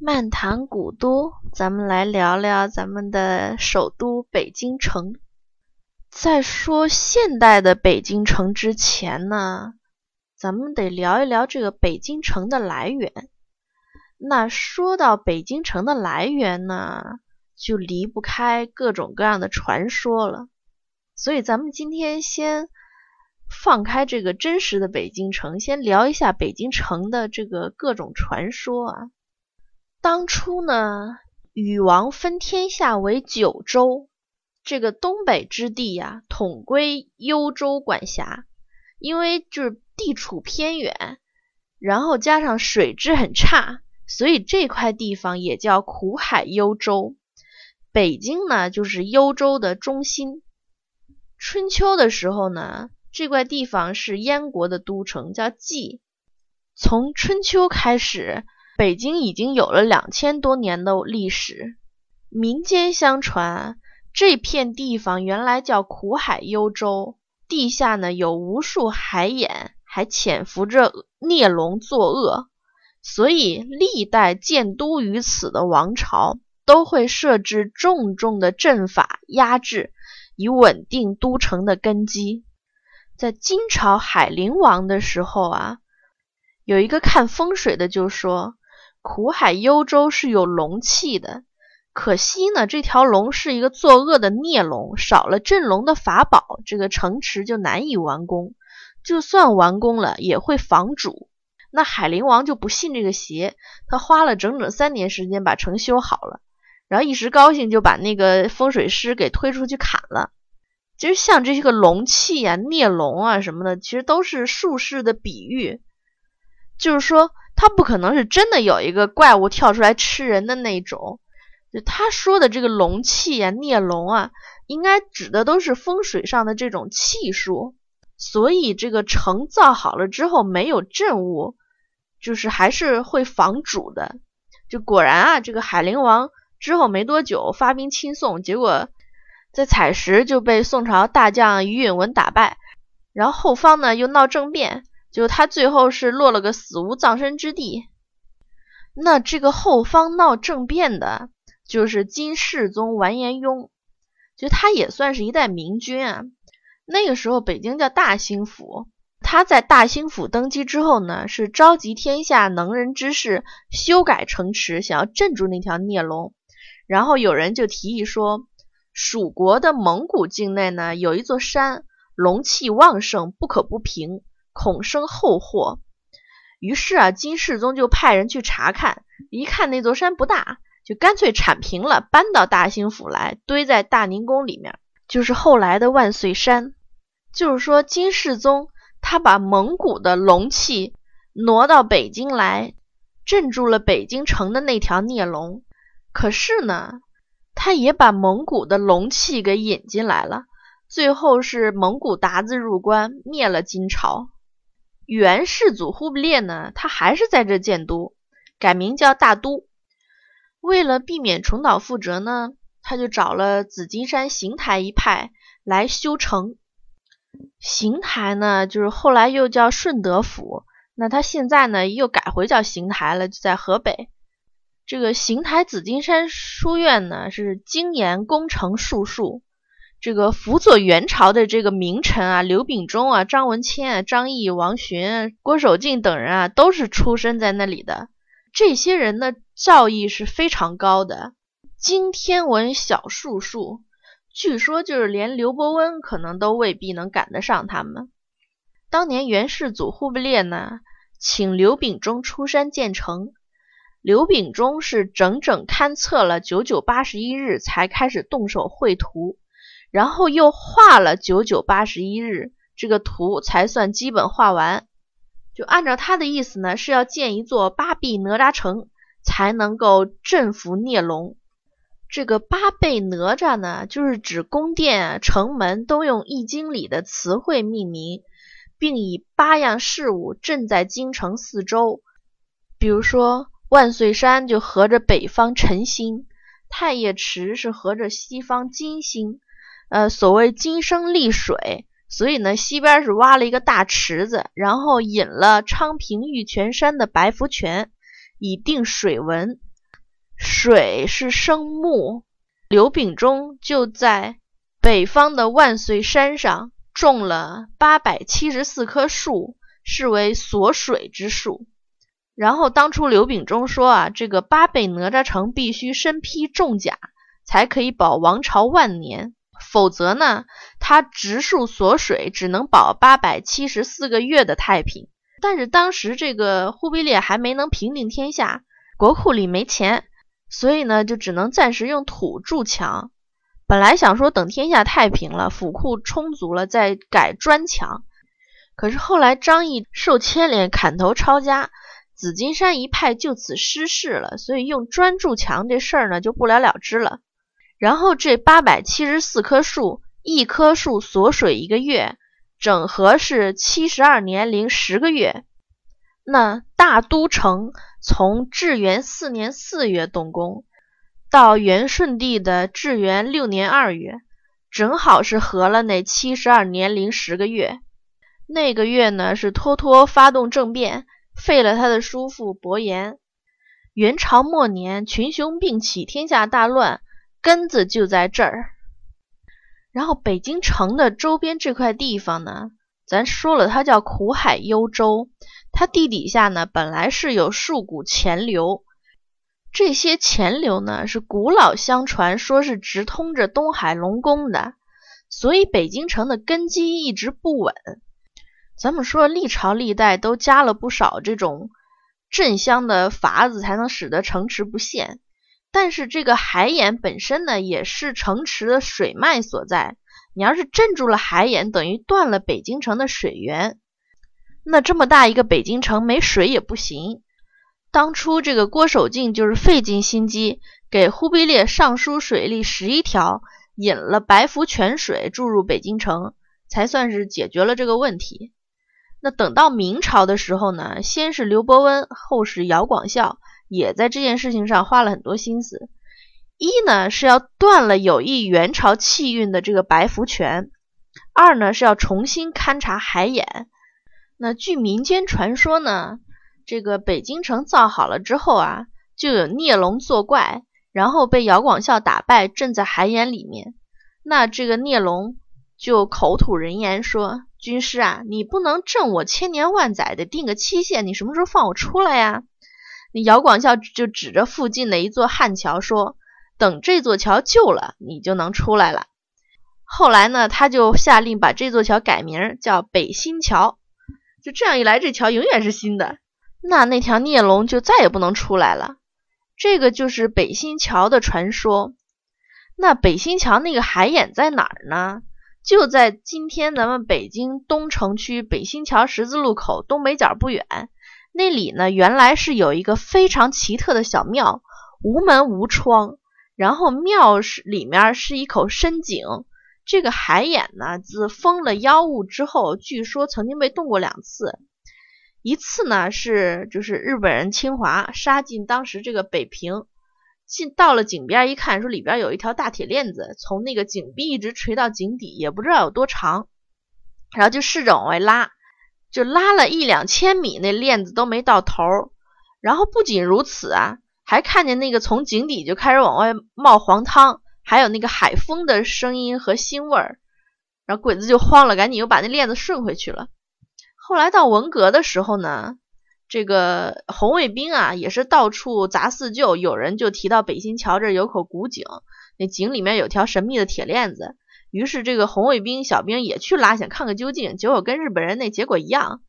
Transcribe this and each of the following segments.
漫谈古都，咱们来聊聊咱们的首都北京城。在说现代的北京城之前呢，咱们得聊一聊这个北京城的来源。那说到北京城的来源呢，就离不开各种各样的传说了。所以咱们今天先放开这个真实的北京城，先聊一下北京城的这个各种传说啊。当初呢，禹王分天下为九州，这个东北之地呀，统归幽州管辖。因为就是地处偏远，然后加上水质很差，所以这块地方也叫苦海幽州。北京呢，就是幽州的中心。春秋的时候呢，这块地方是燕国的都城，叫蓟。从春秋开始。北京已经有了两千多年的历史。民间相传，这片地方原来叫苦海幽州，地下呢有无数海眼，还潜伏着孽龙作恶，所以历代建都于此的王朝都会设置重重的阵法压制，以稳定都城的根基。在金朝海陵王的时候啊，有一个看风水的就说。苦海幽州是有龙气的，可惜呢，这条龙是一个作恶的孽龙，少了镇龙的法宝，这个城池就难以完工。就算完工了，也会防主。那海陵王就不信这个邪，他花了整整三年时间把城修好了，然后一时高兴就把那个风水师给推出去砍了。其实像这些个龙气啊、孽龙啊什么的，其实都是术士的比喻，就是说。他不可能是真的有一个怪物跳出来吃人的那种，就他说的这个龙气啊、孽龙啊，应该指的都是风水上的这种气数。所以这个城造好了之后没有镇物，就是还是会防主的。就果然啊，这个海陵王之后没多久发兵亲宋，结果在采石就被宋朝大将于允文打败，然后后方呢又闹政变。就他最后是落了个死无葬身之地。那这个后方闹政变的，就是金世宗完颜雍，就他也算是一代明君啊。那个时候北京叫大兴府，他在大兴府登基之后呢，是召集天下能人之士修改城池，想要镇住那条孽龙。然后有人就提议说，蜀国的蒙古境内呢，有一座山，龙气旺盛，不可不平。恐生后祸，于是啊，金世宗就派人去查看，一看那座山不大，就干脆铲平了，搬到大兴府来，堆在大宁宫里面，就是后来的万岁山。就是说，金世宗他把蒙古的龙气挪到北京来，镇住了北京城的那条孽龙。可是呢，他也把蒙古的龙气给引进来了，最后是蒙古鞑子入关，灭了金朝。元世祖忽必烈呢，他还是在这建都，改名叫大都。为了避免重蹈覆辙呢，他就找了紫金山邢台一派来修城。邢台呢，就是后来又叫顺德府，那他现在呢又改回叫邢台了，就在河北。这个邢台紫金山书院呢，是精研工程术数。这个辅佐元朝的这个名臣啊，刘秉忠啊、张文谦啊、张毅、王洵、郭守敬等人啊，都是出生在那里的。这些人的造诣是非常高的，经天文小术数，据说就是连刘伯温可能都未必能赶得上他们。当年元世祖忽必烈呢，请刘秉忠出山建成，刘秉忠是整整勘测了九九八十一日才开始动手绘图。然后又画了九九八十一日，这个图才算基本画完。就按照他的意思呢，是要建一座八臂哪吒城，才能够镇服孽龙。这个八倍哪吒呢，就是指宫殿、城门都用易经里的词汇命名，并以八样事物镇在京城四周。比如说，万岁山就合着北方辰星，太液池是合着西方金星。呃，所谓金生丽水，所以呢，西边是挖了一个大池子，然后引了昌平玉泉山的白福泉，以定水文。水是生木，刘秉忠就在北方的万岁山上种了八百七十四棵树，视为锁水之树。然后当初刘秉忠说啊，这个八倍哪吒城必须身披重甲，才可以保王朝万年，否则呢，他植树锁水，只能保八百七十四个月的太平。但是当时这个忽必烈还没能平定天下，国库里没钱，所以呢，就只能暂时用土筑墙。本来想说等天下太平了，府库充足了再改砖墙，可是后来张毅受牵连，砍头抄家。紫金山一派就此失势了，所以用砖筑墙这事儿呢就不了了之了。然后这八百七十四棵树，一棵树锁水一个月，整合是七十二年零十个月。那大都城从至元四年四月动工，到元顺帝的至元六年二月，正好是合了那七十二年零十个月。那个月呢是托托发动政变。废了他的叔父伯颜。元朝末年，群雄并起，天下大乱，根子就在这儿。然后北京城的周边这块地方呢，咱说了，它叫苦海幽州。它地底下呢，本来是有数股钱流，这些钱流呢，是古老相传说是直通着东海龙宫的，所以北京城的根基一直不稳。咱们说，历朝历代都加了不少这种镇乡的法子，才能使得城池不陷。但是这个海眼本身呢，也是城池的水脉所在。你要是镇住了海眼，等于断了北京城的水源。那这么大一个北京城，没水也不行。当初这个郭守敬就是费尽心机，给忽必烈上书水利十一条，引了白福泉水注入北京城，才算是解决了这个问题。那等到明朝的时候呢，先是刘伯温，后是姚广孝，也在这件事情上花了很多心思。一呢是要断了有益元朝气运的这个白福泉，二呢是要重新勘察海眼。那据民间传说呢，这个北京城造好了之后啊，就有孽龙作怪，然后被姚广孝打败，镇在海眼里面。那这个孽龙就口吐人言说。军师啊，你不能镇我千年万载的，定个期限，你什么时候放我出来呀？姚广孝就指着附近的一座汉桥说：“等这座桥旧了，你就能出来了。”后来呢，他就下令把这座桥改名叫北新桥。就这样一来，这桥永远是新的，那那条孽龙就再也不能出来了。这个就是北新桥的传说。那北新桥那个海眼在哪儿呢？就在今天咱们北京东城区北新桥十字路口东北角不远，那里呢原来是有一个非常奇特的小庙，无门无窗，然后庙是里面是一口深井。这个海眼呢自封了妖物之后，据说曾经被动过两次，一次呢是就是日本人侵华杀进当时这个北平。进到了井边一看，说里边有一条大铁链子，从那个井壁一直垂到井底，也不知道有多长。然后就试着往外拉，就拉了一两千米，那链子都没到头。然后不仅如此啊，还看见那个从井底就开始往外冒黄汤，还有那个海风的声音和腥味儿。然后鬼子就慌了，赶紧又把那链子顺回去了。后来到文革的时候呢。这个红卫兵啊，也是到处砸四旧。有人就提到北新桥这有口古井，那井里面有条神秘的铁链子。于是这个红卫兵小兵也去拉，想看个究竟。结果跟日本人那结果一样。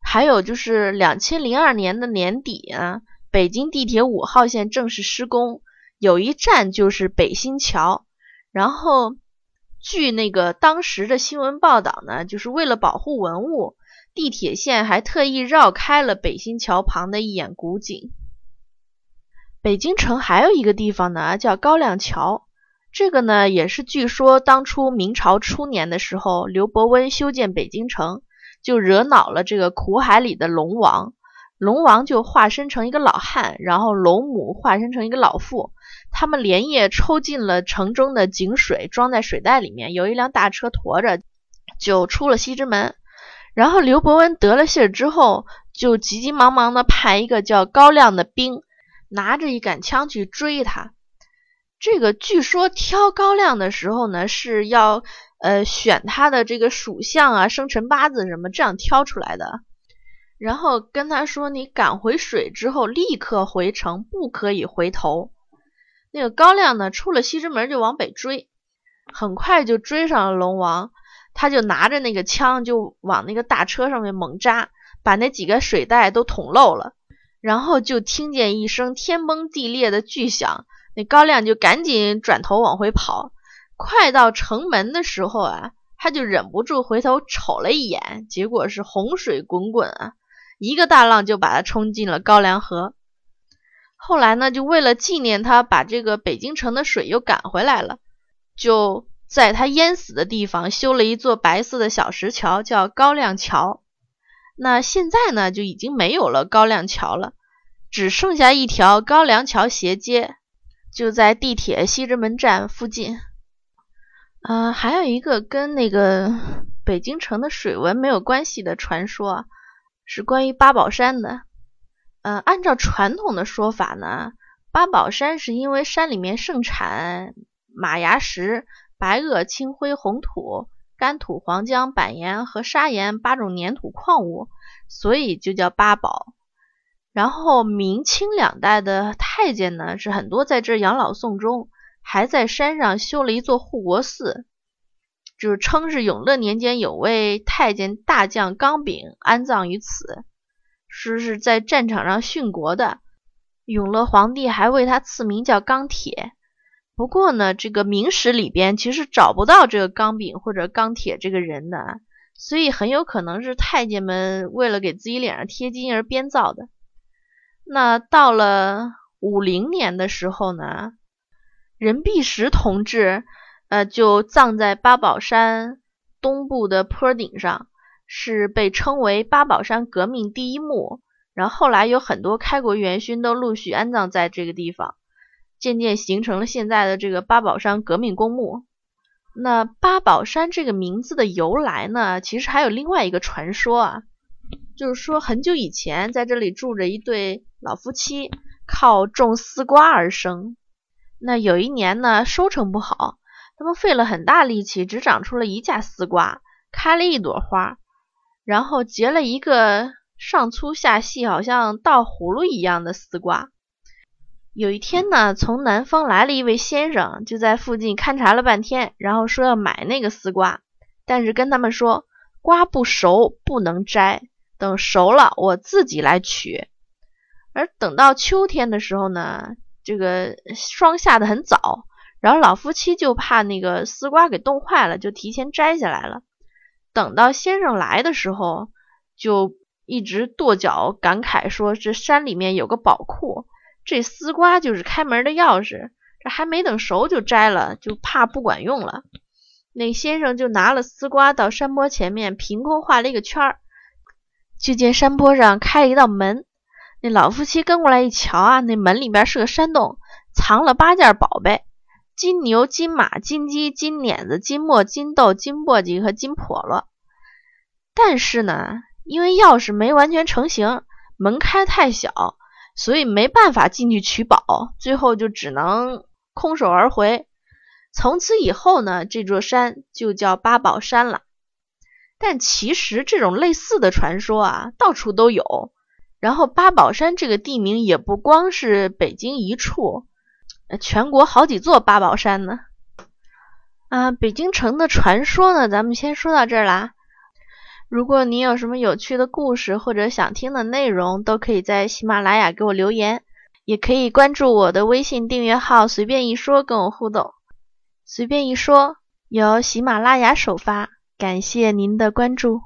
还有就是两千零二年的年底啊，北京地铁五号线正式施工，有一站就是北新桥。然后据那个当时的新闻报道呢，就是为了保护文物。地铁线还特意绕开了北新桥旁的一眼古井。北京城还有一个地方呢，叫高亮桥。这个呢，也是据说当初明朝初年的时候，刘伯温修建北京城，就惹恼了这个苦海里的龙王。龙王就化身成一个老汉，然后龙母化身成一个老妇，他们连夜抽进了城中的井水，装在水袋里面，有一辆大车驮着，就出了西直门。然后刘伯温得了信儿之后，就急急忙忙的派一个叫高亮的兵，拿着一杆枪去追他。这个据说挑高亮的时候呢，是要呃选他的这个属相啊、生辰八字什么这样挑出来的。然后跟他说：“你赶回水之后，立刻回城，不可以回头。”那个高亮呢，出了西直门就往北追，很快就追上了龙王。他就拿着那个枪，就往那个大车上面猛扎，把那几个水袋都捅漏了。然后就听见一声天崩地裂的巨响，那高亮就赶紧转头往回跑。快到城门的时候啊，他就忍不住回头瞅了一眼，结果是洪水滚滚啊，一个大浪就把他冲进了高粱河。后来呢，就为了纪念他，把这个北京城的水又赶回来了，就。在他淹死的地方修了一座白色的小石桥，叫高亮桥。那现在呢，就已经没有了高亮桥了，只剩下一条高粱桥斜街，就在地铁西直门站附近。啊，还有一个跟那个北京城的水文没有关系的传说，是关于八宝山的。呃，按照传统的说法呢，八宝山是因为山里面盛产马牙石。白垩、青灰、红土、干土、黄浆、板岩和砂岩八种粘土矿物，所以就叫八宝。然后明清两代的太监呢，是很多在这养老送终，还在山上修了一座护国寺，就是称是永乐年间有位太监大将刚炳安葬于此，说是在战场上殉国的。永乐皇帝还为他赐名叫钢铁。不过呢，这个明史里边其实找不到这个钢饼或者钢铁这个人的，所以很有可能是太监们为了给自己脸上贴金而编造的。那到了五零年的时候呢，任弼时同志呃就葬在八宝山东部的坡顶上，是被称为八宝山革命第一墓。然后后来有很多开国元勋都陆续安葬在这个地方。渐渐形成了现在的这个八宝山革命公墓。那八宝山这个名字的由来呢，其实还有另外一个传说啊，就是说很久以前在这里住着一对老夫妻，靠种丝瓜而生。那有一年呢，收成不好，他们费了很大力气，只长出了一架丝瓜，开了一朵花，然后结了一个上粗下细，好像倒葫芦一样的丝瓜。有一天呢，从南方来了一位先生，就在附近勘察了半天，然后说要买那个丝瓜，但是跟他们说瓜不熟不能摘，等熟了我自己来取。而等到秋天的时候呢，这个霜下的很早，然后老夫妻就怕那个丝瓜给冻坏了，就提前摘下来了。等到先生来的时候，就一直跺脚感慨说：“这山里面有个宝库。”这丝瓜就是开门的钥匙，这还没等熟就摘了，就怕不管用了。那先生就拿了丝瓜到山坡前面凭空画了一个圈儿，就见山坡上开了一道门。那老夫妻跟过来一瞧啊，那门里边是个山洞，藏了八件宝贝：金牛、金马、金鸡、金碾子、金磨、金豆、金簸箕和金笸箩。但是呢，因为钥匙没完全成型，门开太小。所以没办法进去取宝，最后就只能空手而回。从此以后呢，这座山就叫八宝山了。但其实这种类似的传说啊，到处都有。然后八宝山这个地名也不光是北京一处，全国好几座八宝山呢。啊，北京城的传说呢，咱们先说到这儿啦。如果你有什么有趣的故事或者想听的内容，都可以在喜马拉雅给我留言，也可以关注我的微信订阅号“随便一说”跟我互动。随便一说由喜马拉雅首发，感谢您的关注。